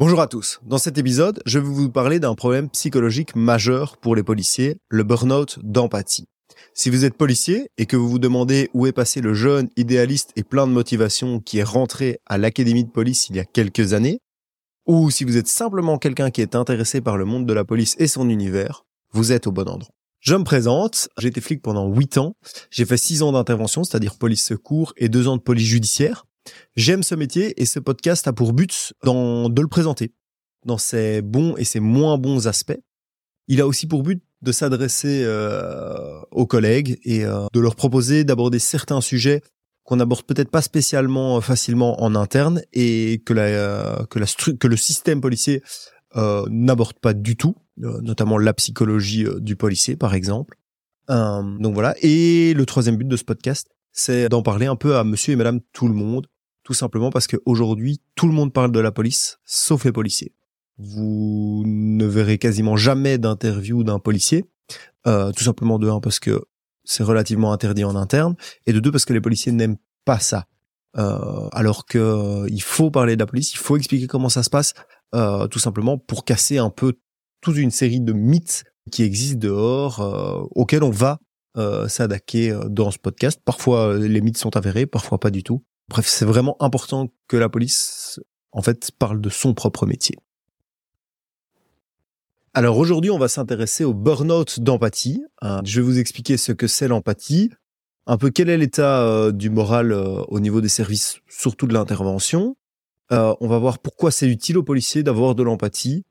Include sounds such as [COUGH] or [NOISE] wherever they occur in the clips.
Bonjour à tous. Dans cet épisode, je vais vous parler d'un problème psychologique majeur pour les policiers, le burn-out d'empathie. Si vous êtes policier et que vous vous demandez où est passé le jeune idéaliste et plein de motivation qui est rentré à l'académie de police il y a quelques années, ou si vous êtes simplement quelqu'un qui est intéressé par le monde de la police et son univers, vous êtes au bon endroit. Je me présente, j'ai été flic pendant 8 ans, j'ai fait 6 ans d'intervention, c'est-à-dire police secours, et 2 ans de police judiciaire. J'aime ce métier et ce podcast a pour but de le présenter dans ses bons et ses moins bons aspects. Il a aussi pour but de s'adresser euh, aux collègues et euh, de leur proposer d'aborder certains sujets qu'on n'aborde peut-être pas spécialement euh, facilement en interne et que que le système policier n'aborde pas du tout, notamment la psychologie du policier par exemple. donc voilà. Et le troisième but de ce podcast, c'est d'en parler un peu à monsieur et madame tout le monde, tout simplement parce qu'aujourd'hui, tout le monde parle de la police, sauf les policiers. Vous ne verrez quasiment jamais d'interview d'un policier, euh, tout simplement de un parce que c'est relativement interdit en interne, et de deux parce que les policiers n'aiment pas ça. Euh, alors que euh, il faut parler de la police, il faut expliquer comment ça se passe, euh, tout simplement pour casser un peu toute une série de mythes qui existent dehors, euh, auxquels on va euh, s'attaquer euh, dans ce podcast. Parfois, euh, les mythes sont avérés, parfois pas du tout. Bref, c'est vraiment important que la police, en fait, parle de son propre métier. Alors aujourd'hui, on va s'intéresser au burn-out d'empathie. je vais vous expliquer ce que c'est l'empathie, un peu quel est l'état du moral au niveau des services, surtout de l'intervention. on va voir pourquoi c'est utile aux policiers d'avoir de l'empathie,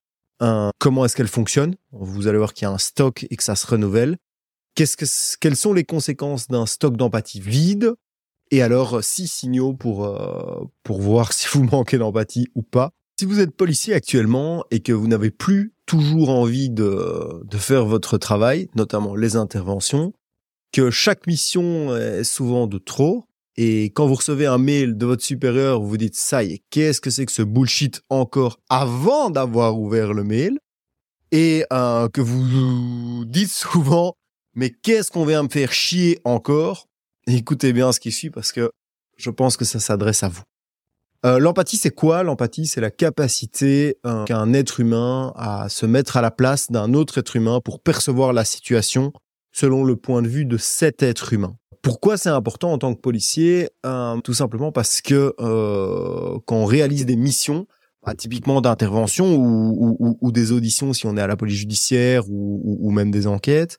comment est-ce qu'elle fonctionne. Vous allez voir qu'il y a un stock et que ça se renouvelle qu'est-ce que, quelles sont les conséquences d'un stock d'empathie vide? Et alors, six signaux pour, euh, pour voir [LAUGHS] si vous manquez d'empathie ou pas. Si vous êtes policier actuellement et que vous n'avez plus toujours envie de, de faire votre travail, notamment les interventions, que chaque mission est souvent de trop, et quand vous recevez un mail de votre supérieur, vous vous dites ça y est, qu'est-ce que c'est que ce bullshit encore avant d'avoir ouvert le mail, et euh, que vous dites souvent mais qu'est-ce qu'on vient me faire chier encore? Écoutez bien ce qui suit parce que je pense que ça s'adresse à vous. Euh, l'empathie, c'est quoi? L'empathie, c'est la capacité euh, qu'un être humain à se mettre à la place d'un autre être humain pour percevoir la situation selon le point de vue de cet être humain. Pourquoi c'est important en tant que policier? Euh, Tout simplement parce que quand on réalise des missions, bah, typiquement d'intervention ou, des auditions si on est à la police judiciaire ou même des enquêtes,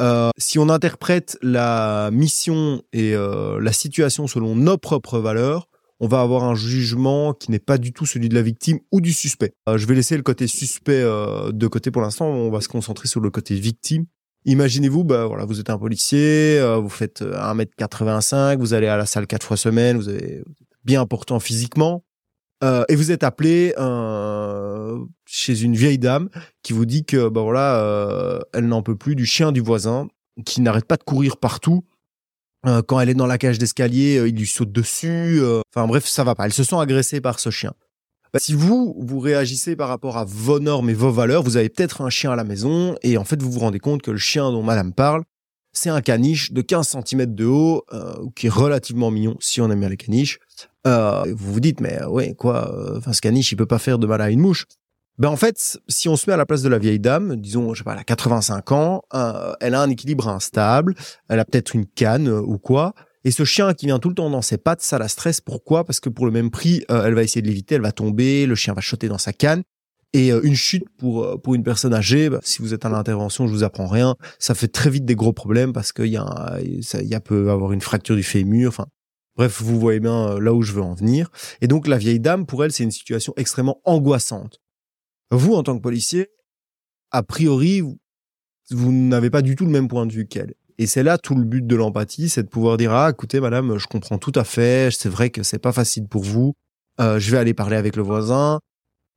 euh, si on interprète la mission et euh, la situation selon nos propres valeurs, on va avoir un jugement qui n'est pas du tout celui de la victime ou du suspect. Euh, je vais laisser le côté suspect de côté pour l'instant, on va se concentrer sur le côté victime. Imaginez-vous, bah voilà, vous êtes un policier, vous faites 1m85, vous allez à la salle quatre fois semaine, vous êtes bien important physiquement, euh, et vous êtes appelé euh, chez une vieille dame qui vous dit que bah voilà, euh, elle n'en peut plus du chien du voisin qui n'arrête pas de courir partout. Euh, quand elle est dans la cage d'escalier, euh, il lui saute dessus. Enfin bref, ça va pas. Elle se sent agressée par ce chien. Bah, si vous, vous réagissez par rapport à vos normes et vos valeurs, vous avez peut-être un chien à la maison et en fait vous vous rendez compte que le chien dont madame parle, c'est un caniche de 15 cm de haut, euh, qui est relativement mignon si on aime bien les caniches. Euh, vous vous dites, mais euh, ouais, quoi, euh, enfin, ce caniche, il peut pas faire de mal à une mouche. Ben en fait, si on se met à la place de la vieille dame, disons, je sais pas, elle a 85 ans, elle a un équilibre instable, elle a peut-être une canne ou quoi, et ce chien qui vient tout le temps dans ses pattes, ça la stresse. Pourquoi? Parce que pour le même prix, elle va essayer de l'éviter, elle va tomber, le chien va choter dans sa canne. Et une chute pour pour une personne âgée, bah, si vous êtes à l'intervention, je vous apprends rien, ça fait très vite des gros problèmes parce qu'il y a il y a peut avoir une fracture du fémur. Enfin, Bref, vous voyez bien euh, là où je veux en venir. Et donc la vieille dame, pour elle, c'est une situation extrêmement angoissante. Vous, en tant que policier, a priori, vous, n'avez pas du tout le même point de vue qu'elle. Et c'est là tout le but de l'empathie, c'est de pouvoir dire ah écoutez madame, je comprends tout à fait, c'est vrai que c'est pas facile pour vous. Euh, je vais aller parler avec le voisin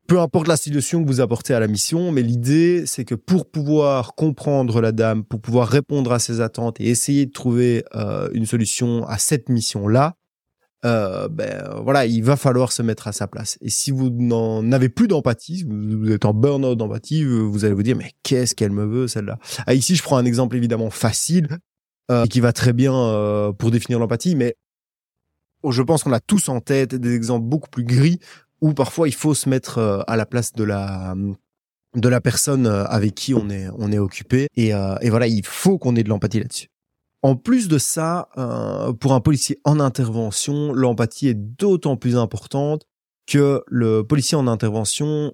peu importe la situation que vous apportez à la mission, mais l'idée, c'est que pour pouvoir comprendre la dame, pour pouvoir répondre à ses attentes et essayer de trouver euh, une solution à cette mission-là, euh, ben voilà, il va falloir se mettre à sa place. Et si vous n'en avez plus d'empathie, vous êtes en burn-out d'empathie, vous allez vous dire mais qu'est-ce qu'elle me veut celle-là? Ah, Ici, je prends un exemple évidemment facile euh, qui va très bien euh, pour définir l'empathie, mais je pense qu'on a tous en tête des exemples beaucoup plus gris ou parfois il faut se mettre euh, à la place de la de la personne euh, avec qui on est on est occupé et, euh, et voilà il faut qu'on ait de l'empathie là-dessus. En plus de ça, pour un policier en intervention, l'empathie est d'autant plus importante que le policier en intervention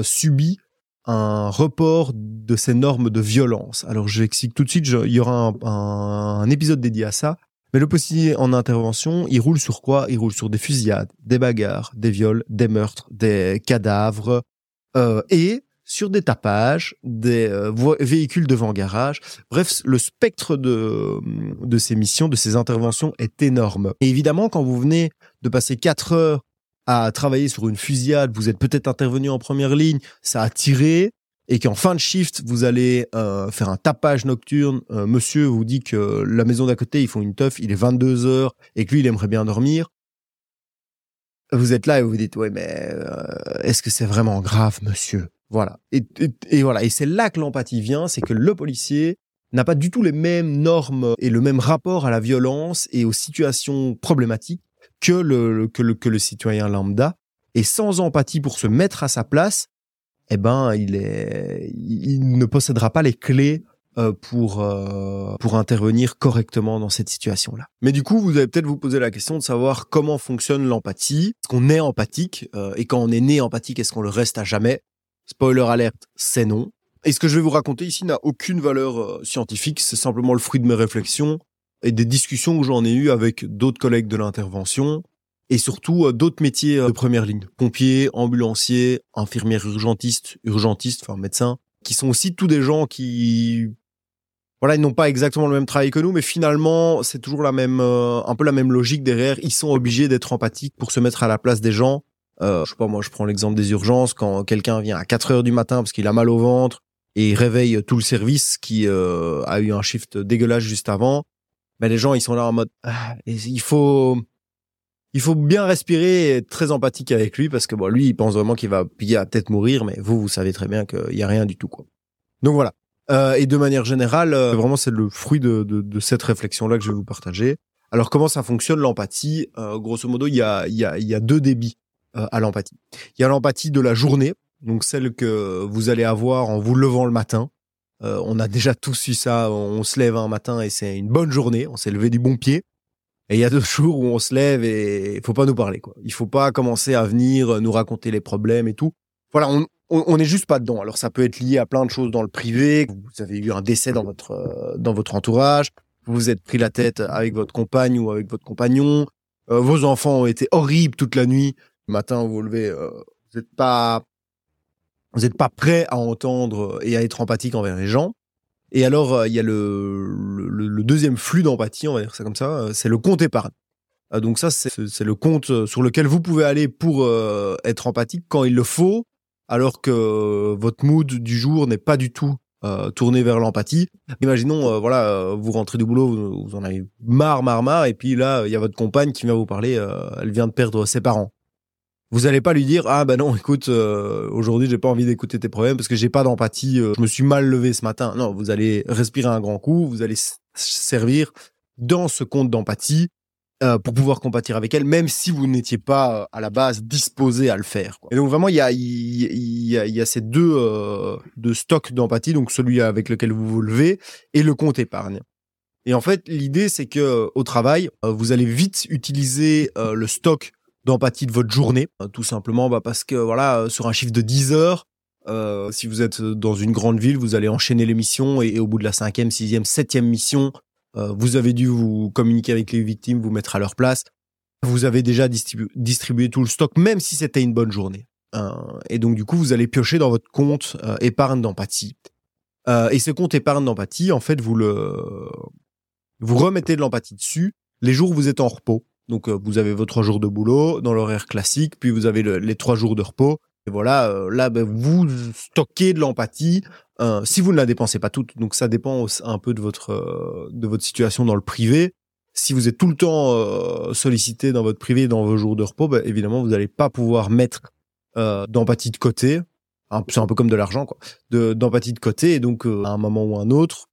subit un report de ces normes de violence. Alors j'explique tout de suite, il y aura un, un, épisode dédié à ça. Mais le policier en intervention, il roule sur quoi? Il roule sur des fusillades, des bagarres, des viols, des meurtres, des cadavres euh, et sur des tapages, des euh, véhicules devant garage. Bref, le spectre de, de ces missions, de ces interventions est énorme. Et évidemment, quand vous venez de passer quatre heures à travailler sur une fusillade, vous êtes peut-être intervenu en première ligne, ça a tiré, et qu'en fin de shift, vous allez euh, faire un tapage nocturne, euh, monsieur vous dit que la maison d'à côté, ils font une teuf, il est 22 heures et que lui, il aimerait bien dormir. Vous êtes là et vous vous dites, ouais, mais euh, est-ce que c'est vraiment grave, monsieur? Voilà. Et, voilà. Et c'est là que l'empathie vient, c'est que le policier n'a pas du tout les mêmes normes et le même rapport à la violence et aux situations problématiques que que le, que le citoyen lambda. Et sans empathie pour se mettre à sa place, eh ben, il est, il ne possédera pas les clés euh, pour euh, pour intervenir correctement dans cette situation-là. Mais du coup, vous allez peut-être vous poser la question de savoir comment fonctionne l'empathie. Est-ce qu'on est empathique euh, et quand on est né empathique, est-ce qu'on le reste à jamais? Spoiler alerte, c'est non. Et ce que je vais vous raconter ici n'a aucune valeur scientifique, c'est simplement le fruit de mes réflexions et des discussions que j'en ai eues avec d'autres collègues de l'intervention et surtout euh, d'autres métiers euh, de première ligne, pompiers, ambulanciers, infirmières urgentistes, urgentistes, enfin médecins, qui sont aussi tous des gens qui voilà, ils n'ont pas exactement le même travail que nous, mais finalement, c'est toujours la même, euh, un peu la même logique derrière. Ils sont obligés d'être empathiques pour se mettre à la place des gens. Euh, je sais pas, moi, je prends l'exemple des urgences. Quand quelqu'un vient à 4 heures du matin parce qu'il a mal au ventre et il réveille tout le service qui euh, a eu un shift dégueulasse juste avant, ben les gens, ils sont là en mode, ah, il faut, il faut bien respirer et être très empathique avec lui parce que bon, lui, il pense vraiment qu'il va, il peut-être mourir, mais vous, vous savez très bien qu'il y a rien du tout, quoi. Donc voilà. Euh, et de manière générale, euh, vraiment, c'est le fruit de, de, de cette réflexion-là que je vais vous partager. Alors, comment ça fonctionne l'empathie? Euh, Grosso modo, il y a, y, a, il y a deux débits euh, à l'empathie. Il y a l'empathie de la journée, donc celle que vous allez avoir en vous levant le matin. Euh, on a déjà tous eu ça. On se lève un matin et c'est une bonne journée. On s'est levé du bon pied. Et il y a deux [LAUGHS] jours où on se lève et il faut pas nous parler, quoi. Il faut pas commencer à venir nous raconter les problèmes et tout. Voilà, on, on, est juste pas dedans. Alors ça peut être lié à plein de choses dans le privé. Vous avez eu un décès dans votre euh, dans votre entourage. Vous vous êtes pris la tête avec votre compagne ou avec votre compagnon. Euh, vos enfants ont été horribles toute la nuit. Le matin, vous vous levez, euh, vous n'êtes pas vous n'êtes pas prêt à entendre et à être empathique envers les gens. Et alors, euh, il y a le, le, le deuxième flux d'empathie, on va dire ça comme ça, euh, c'est le compte épargne. Euh, donc ça, c'est le compte sur lequel vous pouvez aller pour être empathique quand il le faut, alors que votre mood du jour n'est pas du tout tourné vers l'empathie. Imaginons, voilà, vous rentrez du boulot, vous, vous, en avez marre, marre, marre, et puis là, il y a votre compagne qui vient vous parler, elle vient de perdre ses parents. Vous allez pas lui dire ah bah non écoute euh, aujourd'hui j'ai pas envie d'écouter tes problèmes parce que j'ai pas d'empathie euh, je me suis mal levé ce matin non vous allez respirer un grand coup vous allez servir dans ce compte d'empathie euh, pour pouvoir compatir avec elle même si vous n'étiez pas à la base disposé à le faire quoi. et donc vraiment il y a il y a, y a ces deux deux stocks d'empathie donc celui avec lequel vous vous levez et le compte épargne et en fait l'idée c'est que au travail vous allez vite utiliser le stock d'empathie de votre journée, euh, tout simplement bah, parce que voilà, euh, sur un chiffre de 10 heures, euh, si vous êtes dans une grande ville, vous allez enchaîner les missions et, au bout de la cinquième, sixième, septième mission, euh, vous avez dû vous communiquer avec les victimes, vous mettre à leur place. Vous avez déjà distribué tout le stock, même si c'était une bonne journée. Euh, et donc du coup, vous allez piocher dans votre compte épargne d'empathie. et ce compte épargne d'empathie, en fait, vous le vous remettez de l'empathie dessus les jours où vous êtes en repos. Donc euh, vous avez vos trois jours de boulot dans l'horaire classique, puis vous avez les trois jours de repos. Et voilà, euh, là, ben, vous stockez de l'empathie euh, si vous ne la dépensez pas toute. Donc ça dépend un peu de votre de votre situation dans le privé. Si vous êtes tout le temps sollicité dans votre privé, dans vos jours de repos, ben, évidemment, vous n'allez pas pouvoir mettre d'empathie de côté. C'est un peu comme de l'argent, quoi. D'empathie de, côté. Et donc, à un moment ou un autre,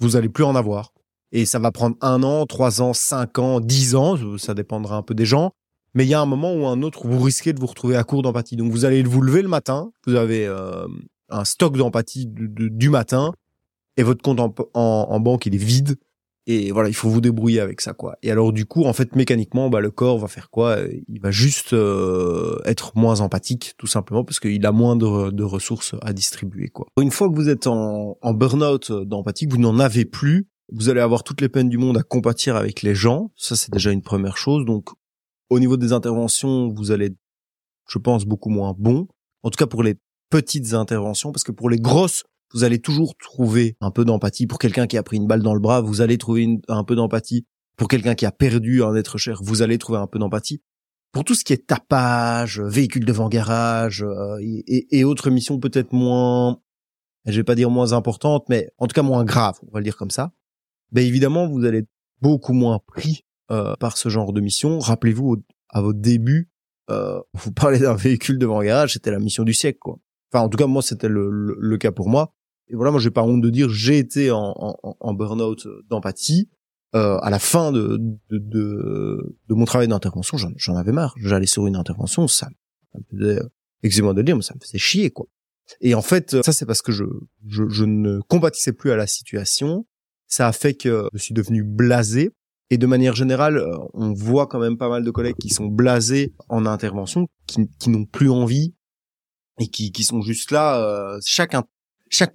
vous allez plus en avoir. Et ça va prendre un an, trois ans, cinq ans, dix ans, ça dépendra un peu des gens. mais il y a un moment ou un autre où vous risquez de vous retrouver à court d'empathie. Donc vous allez vous lever le matin, vous avez euh, un stock d'empathie du matin et votre compte en, banque il est vide et voilà il faut vous débrouiller avec ça quoi. Et alors du coup en fait mécaniquement bah le corps va faire quoi? Il va juste euh, être moins empathique tout simplement parce qu'il a moins de, de, ressources à distribuer quoi. Une fois que vous êtes en, en burn-out d'empathie, vous n'en avez plus, vous allez avoir toutes les peines du monde à compatir avec les gens. Ça c'est déjà une première chose. Donc au niveau des interventions, vous allez, je pense, beaucoup moins bon. En tout cas pour les petites interventions, parce que pour les grosses, vous allez toujours trouver un peu d'empathie. Pour quelqu'un qui a pris une balle dans le bras, vous allez trouver un peu d'empathie. Pour quelqu'un qui a perdu un être cher, vous allez trouver un peu d'empathie. Pour tout ce qui est tapage, véhicule devant garage euh, et, autres missions peut-être moins, je vais pas dire moins importantes, mais en tout cas moins graves, on va le dire comme ça. Ben évidemment, vous allez beaucoup moins pris euh, par ce genre de mission. Rappelez-vous, à votre début, euh, vous parlez d'un véhicule devant un garage, c'était la mission du siècle, quoi. Enfin, en tout cas, moi, c'était le, le, cas pour moi. Et voilà, moi, j'ai pas honte de dire, j'ai été en, en, en burn-out d'empathie. Euh, à la fin de, de, de, mon travail d'intervention, j'en avais marre. J'allais sur une intervention, ça, ça me faisait, excusez-moi de le dire, mais ça me faisait chier, quoi. Et en fait, ça, c'est parce que je, je, je ne compatissais plus à la situation. Ça a fait que je suis devenu blasé et de manière générale, euh, on voit quand même pas mal de collègues qui sont blasés en intervention, qui, n'ont plus envie et qui, sont juste là. Euh, chaque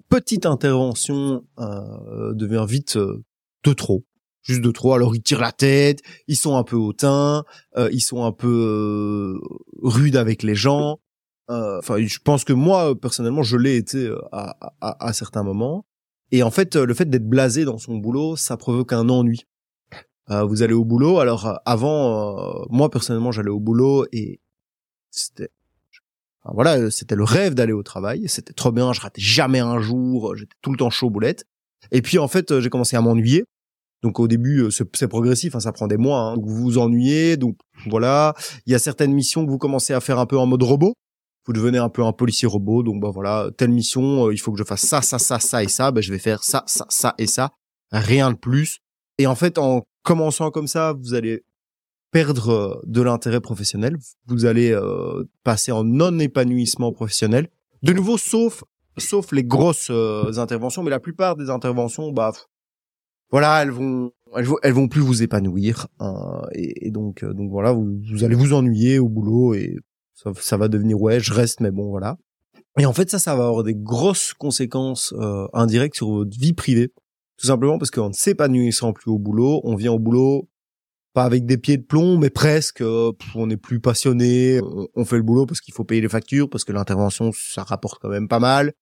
petite intervention euh, devient vite euh, de trop, juste de trop. Alors ils tirent la tête, ils sont un peu hautains, ils sont un peu rudes avec les gens. Enfin, je pense que moi personnellement, je l'ai été à certains moments. Et en fait, le fait d'être blasé dans son boulot, ça provoque un ennui. Euh, vous allez au boulot. Alors euh, avant, euh, moi personnellement, j'allais au boulot et c'était voilà, c'était le rêve d'aller au travail. C'était trop bien. Je ratais jamais un jour. J'étais tout le temps chaud boulette. Et puis en fait, j'ai commencé à m'ennuyer. Donc au début, c'est progressif, hein, ça prend des mois. Hein. Donc vous vous ennuyez, donc voilà. Il y a certaines missions que vous commencez à faire un peu en mode robot. Vous devenez un peu un policier robot. Donc bah voilà, telle mission, il faut que je fasse ça, ça, ça, ça et ça. Ben je vais faire ça, ça, ça et ça. Rien de plus. Et en fait, en commençant comme ça, vous allez perdre euh, de l'intérêt professionnel, vous allez euh, passer en non-épanouissement professionnel. De nouveau, sauf sauf les grosses euh, interventions, mais la plupart des interventions, bah voilà, elles vont elles vont, plus vous épanouir hein, et, donc donc voilà, vous, allez vous ennuyer au boulot et ça, va devenir ouais, je reste, mais bon voilà. Et en fait, ça, ça va avoir des grosses conséquences indirectes sur votre vie privée. Tout simplement parce qu'en ne s'épanouissant plus au boulot, on vient au boulot pas avec des pieds de plomb, mais presque. Euh, on est plus passionné, on, fait le boulot parce qu'il faut payer les factures, parce que l'intervention ça rapporte quand même pas mal,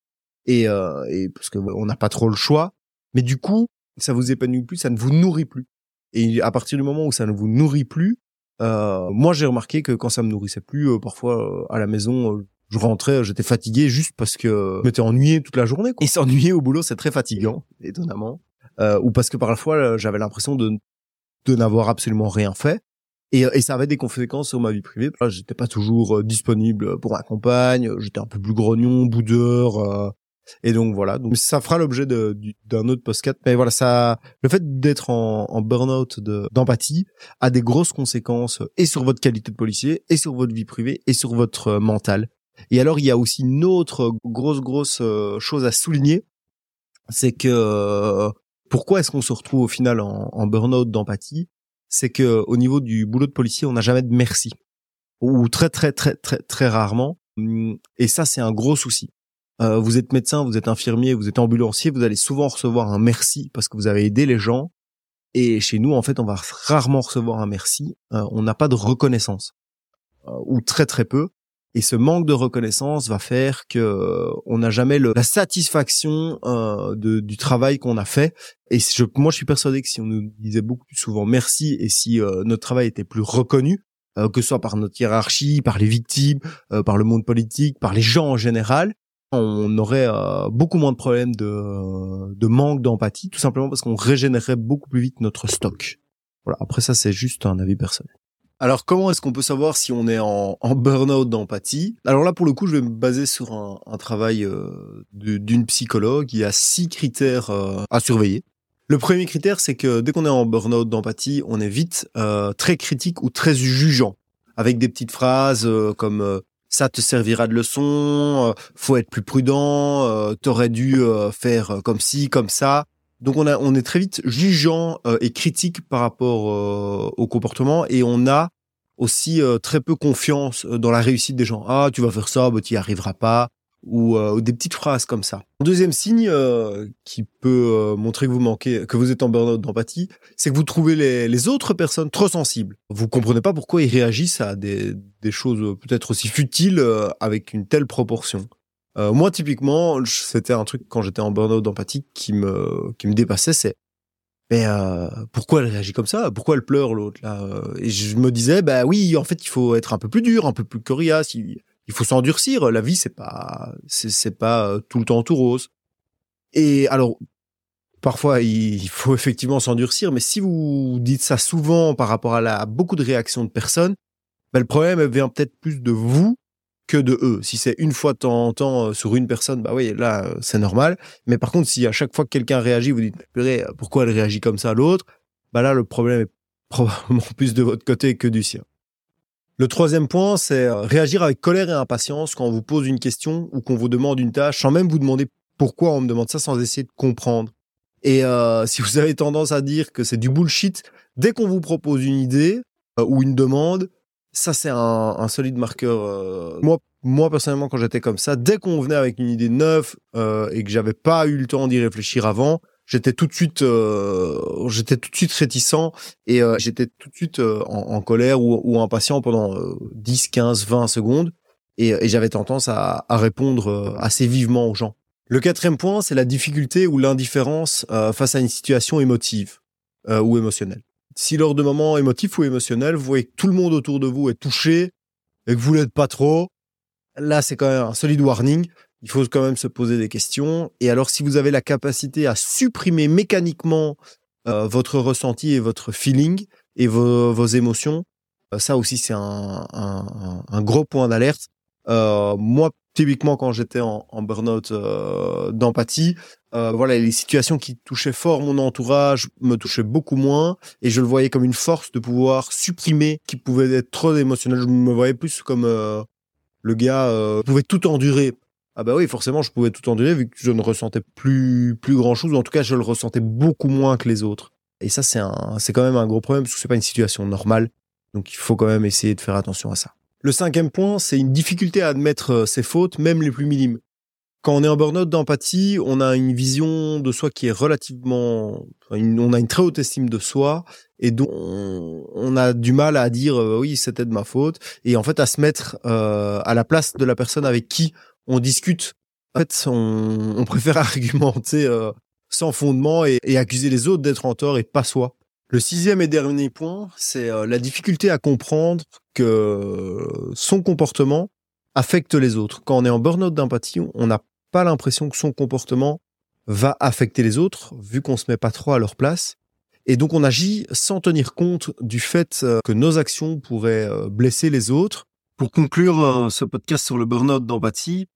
et, euh, et parce que on n'a pas trop le choix. Mais du coup, ça vous épanouit plus, ça ne vous nourrit plus. Et à partir du moment où ça ne vous nourrit plus, euh, moi j'ai remarqué que quand ça me nourrissait plus, euh, parfois à la maison, je rentrais, j'étais fatigué juste parce que je m'étais ennuyé toute la journée. Quoi. Et s'ennuyer au boulot, c'est très fatigant, étonnamment euh, ou parce que parfois euh, j'avais l'impression de de n'avoir absolument rien fait. Et, et, ça avait des conséquences sur ma vie privée. J'étais pas toujours euh, disponible pour ma compagne. J'étais un peu plus grognon, boudeur. Euh, et donc voilà. Donc ça fera l'objet d'un autre post Mais voilà, ça, le fait d'être en, burn-out d'empathie a des grosses conséquences et sur votre qualité de policier, et sur votre vie privée, et sur votre mental. Et alors il y a aussi une autre grosse grosse chose à souligner, c'est que pourquoi est-ce qu'on se retrouve au final en, en burn-out d'empathie? C'est que au niveau du boulot de policier, on n'a jamais de merci ou très très très très très rarement. Et ça, c'est un gros souci. Euh, vous êtes médecin, vous êtes infirmier, vous êtes ambulancier, vous allez souvent recevoir un merci parce que vous avez aidé les gens. Et chez nous, en fait, on va rarement recevoir un merci. Euh, on n'a pas de reconnaissance euh, ou très très peu. Et ce manque de reconnaissance va faire que euh, on n'a jamais le, la satisfaction euh, de, du travail qu'on a fait. Et je, moi, je suis persuadé que si on nous disait beaucoup plus souvent merci et si notre travail était plus reconnu, que ce soit par notre hiérarchie, par les victimes, par le monde politique, par les gens en général, on aurait beaucoup moins de problèmes de, manque d'empathie, tout simplement parce qu'on régénérerait beaucoup plus vite notre stock. Voilà. Après ça, c'est juste un avis personnel. Alors comment est-ce qu'on peut savoir si on est en, en burn-out d'empathie? Alors là pour le coup je vais me baser sur un, travail euh, d'une psychologue. Il y a six critères euh, à surveiller. Le premier critère c'est que dès qu'on est en burn-out d'empathie, on est vite euh, très critique ou très jugeant. avec des petites phrases comme ça te servira de leçon, faut être plus prudent, t'aurais dû faire comme ci, comme ça. Donc on, a, on est très vite jugeant et critique par rapport au comportement et on a aussi très peu confiance dans la réussite des gens. Ah, tu vas faire ça, bah, tu n'y arriveras pas ou, euh, ou, des petites phrases comme ça. Deuxième signe euh, qui peut euh, montrer que vous manquez, que vous êtes en burn-out d'empathie, c'est que vous trouvez les, autres personnes trop sensibles. Vous comprenez pas pourquoi ils réagissent à des, choses peut-être aussi futiles avec une telle proportion. moi, typiquement, c'était un truc quand j'étais en burn-out d'empathie qui me qui me dépassait, c'est mais pourquoi elle réagit comme ça? Pourquoi elle pleure l'autre là? Et je me disais bah oui, en fait, il faut être un peu plus dur, un peu plus coriace faut s'endurcir. La vie, c'est pas, c'est pas euh, tout le temps tout rose. Et alors, parfois, il faut [LAUGHS] effectivement s'endurcir, mais si vous dites ça souvent par rapport à, la, beaucoup de réactions de personnes, ben, le problème vient peut-être plus de vous que de eux. Si c'est une fois de temps en temps euh, sur une personne, bah oui, là, euh, c'est normal. Mais par contre, si à chaque fois que quelqu'un réagit, vous dites, purée, pourquoi elle réagit comme ça à l'autre, bah là, le problème est [LAUGHS] probablement plus de votre côté que du sien. Le troisième point, c'est euh, réagir avec colère et impatience quand on vous pose une question ou qu'on vous demande une tâche, sans même vous demander pourquoi on me demande ça, sans essayer de comprendre. Et euh, [LAUGHS] si vous avez tendance à dire que c'est du bullshit, dès qu'on vous propose une idée euh, ou une demande, ça c'est un, solide marqueur. moi, moi personnellement, quand j'étais comme ça, dès qu'on venait avec une idée neuve et que j'avais pas eu le temps d'y réfléchir avant, j'étais tout de suite euh, j'étais tout de suite réticent et euh, j'étais tout de suite euh, en, colère ou, ou, impatient pendant 10 15 20 secondes et, et j'avais tendance à, à, répondre assez vivement aux gens. Le quatrième point c'est la difficulté ou l'indifférence face à une situation émotive ou émotionnelle. Si lors de moments émotifs ou émotionnels vous voyez que tout le monde autour de vous est touché et que vous l'êtes pas trop là c'est quand même un solide warning il faut quand même se poser des questions. Et alors, si vous avez la capacité à supprimer mécaniquement euh, votre ressenti et votre feeling et vos, vos émotions, euh, ça aussi, c'est un, un, un, gros point d'alerte. Euh, moi, typiquement, quand j'étais en, en burn-out euh, d'empathie, euh, voilà, les situations qui touchaient fort mon entourage me touchaient beaucoup moins et je le voyais comme une force de pouvoir supprimer qui pouvait être trop émotionnel. Je me voyais plus comme le gars pouvait tout endurer ah bah oui, forcément, je pouvais tout endurer vu que je ne ressentais plus plus grand chose, en tout cas, je le ressentais beaucoup moins que les autres. Et ça, c'est un, c'est quand même un gros problème parce que c'est pas une situation normale. Donc, il faut quand même essayer de faire attention à ça. Le cinquième point, c'est une difficulté à admettre euh, ses fautes, même les plus minimes. Quand on est en burn-out d'empathie, on a une vision de soi qui est relativement, on a une très haute estime de soi et donc on, a du mal à dire euh, oui c'était de ma faute et en fait à se mettre euh, à la place de la personne avec qui on discute. En fait, on, préfère [LAUGHS] argumenter euh, sans fondement et, accuser les autres d'être en tort et pas soi. Le sixième et dernier point, c'est euh, la difficulté à comprendre que son comportement affecte les autres. Quand on est en burn-out d'empathie, on n'a pas l'impression que son comportement va affecter les autres, vu qu'on se met pas trop à leur place. Et donc on agit sans tenir compte du fait euh, que nos actions pourraient blesser les autres. Pour conclure ce podcast sur le burn-out d'empathie,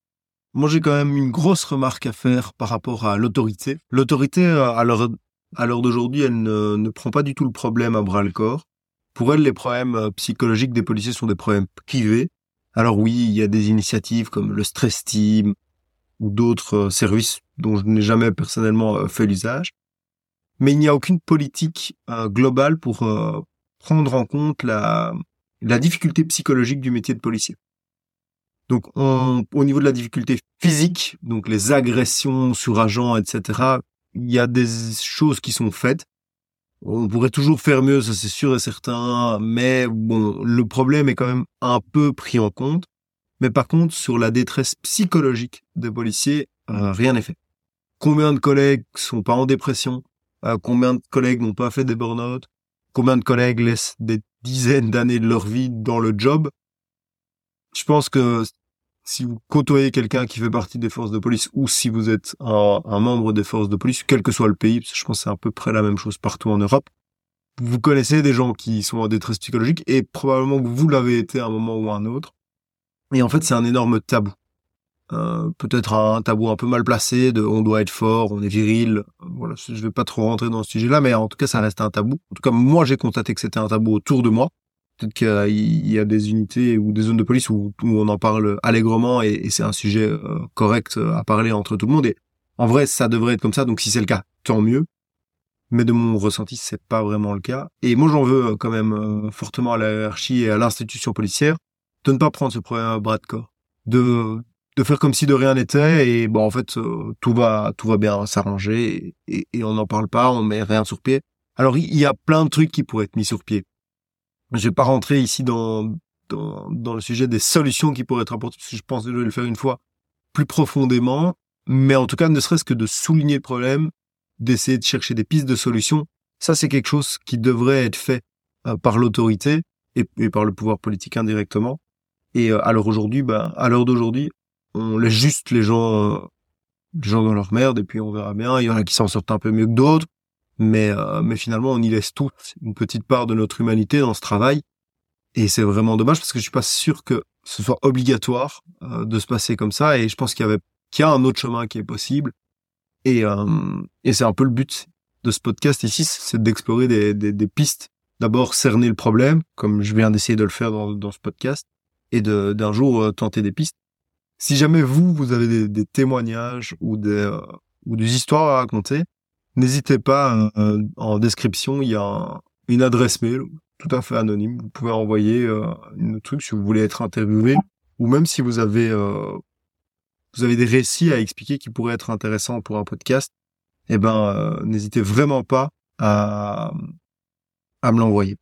moi, j'ai quand même une grosse remarque à faire par rapport à l'autorité. L'autorité, euh, à l'heure, d'aujourd'hui, elle ne, prend pas du tout le problème à bras le corps. Pour elle, les problèmes euh, psychologiques des policiers sont des problèmes privés. Alors oui, il y a des initiatives comme le stress team ou d'autres euh, services dont je n'ai jamais personnellement fait l'usage. Mais il n'y a aucune politique globale pour prendre en compte la difficulté psychologique du métier de policier. Donc, au niveau de la difficulté physique, donc les agressions sur agents, etc., il y a des choses qui sont faites. On pourrait toujours faire mieux, ça c'est sûr et certain, mais bon, le problème est quand même un peu pris en compte. Mais par contre, sur la détresse psychologique des policiers, euh, rien n'est fait. Combien de collègues sont pas en dépression euh, Combien de collègues n'ont pas fait des burn-out Combien de collègues laissent des dizaines d'années de leur vie dans le job? Je pense que si vous côtoyez quelqu'un qui fait partie des forces de police ou si vous êtes un, membre des forces de police, quel que soit le pays, parce que je pense que c'est à peu près la même chose partout en Europe, vous connaissez des gens qui sont en détresse psychologique et probablement que vous l'avez été à un moment ou à un autre. Et en fait, c'est un énorme tabou. Euh, peut-être un tabou un peu mal placé de on doit être fort, on est viril. Voilà, je vais pas trop rentrer dans ce sujet-là, mais en tout cas, ça reste un tabou. En tout cas, moi, j'ai constaté que c'était un tabou autour de moi Peut-être qu'il y a des unités ou des zones de police où, on en parle allègrement et, c'est un sujet correct à parler entre tout le monde. Et en vrai, ça devrait être comme ça. Donc si c'est le cas, tant mieux. Mais de mon ressenti, c'est pas vraiment le cas. Et moi, j'en veux quand même fortement à la hiérarchie et à l'institution policière de ne pas prendre ce à bras de corps, de de faire comme si de rien n'était et bon en fait tout va tout va bien s'arranger et, et, on n'en parle pas, on met rien sur pied. Alors il y a plein de trucs qui pourraient être mis sur pied. Je vais pas rentrer ici dans dans, dans le sujet des solutions qui pourraient être apportées parce que je pense que je vais le faire une fois plus profondément, mais en tout cas ne serait-ce que de souligner le problème, d'essayer de chercher des pistes de solutions, ça c'est quelque chose qui devrait être fait euh, par l'autorité et, par le pouvoir politique indirectement. Et euh, alors aujourd'hui, bah, à l'heure d'aujourd'hui, on laisse juste les gens, euh, les gens dans leur merde et puis on verra bien. Il y en a qui s'en sortent un peu mieux que d'autres, mais euh, mais finalement on y laisse toute une petite part de notre humanité dans ce travail. Et c'est vraiment dommage parce que je suis pas sûr que ce soit obligatoire euh, de se passer comme ça. Et je pense qu'il y avait qu'il y a un autre chemin qui est possible. Et et c'est un peu le but de ce podcast ici, c'est d'explorer des, des, des pistes. D'abord cerner le problème, comme je viens d'essayer de le faire dans, dans ce podcast, et de d'un jour tenter des pistes si jamais vous, vous avez des, témoignages ou des, euh, ou des histoires à raconter, n'hésitez pas, euh, en description, il y a une adresse mail tout à fait anonyme. Vous pouvez envoyer euh, une truc si vous voulez être interviewé ou même si vous avez vous avez des récits à expliquer qui pourraient être intéressants pour un podcast. Eh ben, n'hésitez vraiment pas à, à me l'envoyer.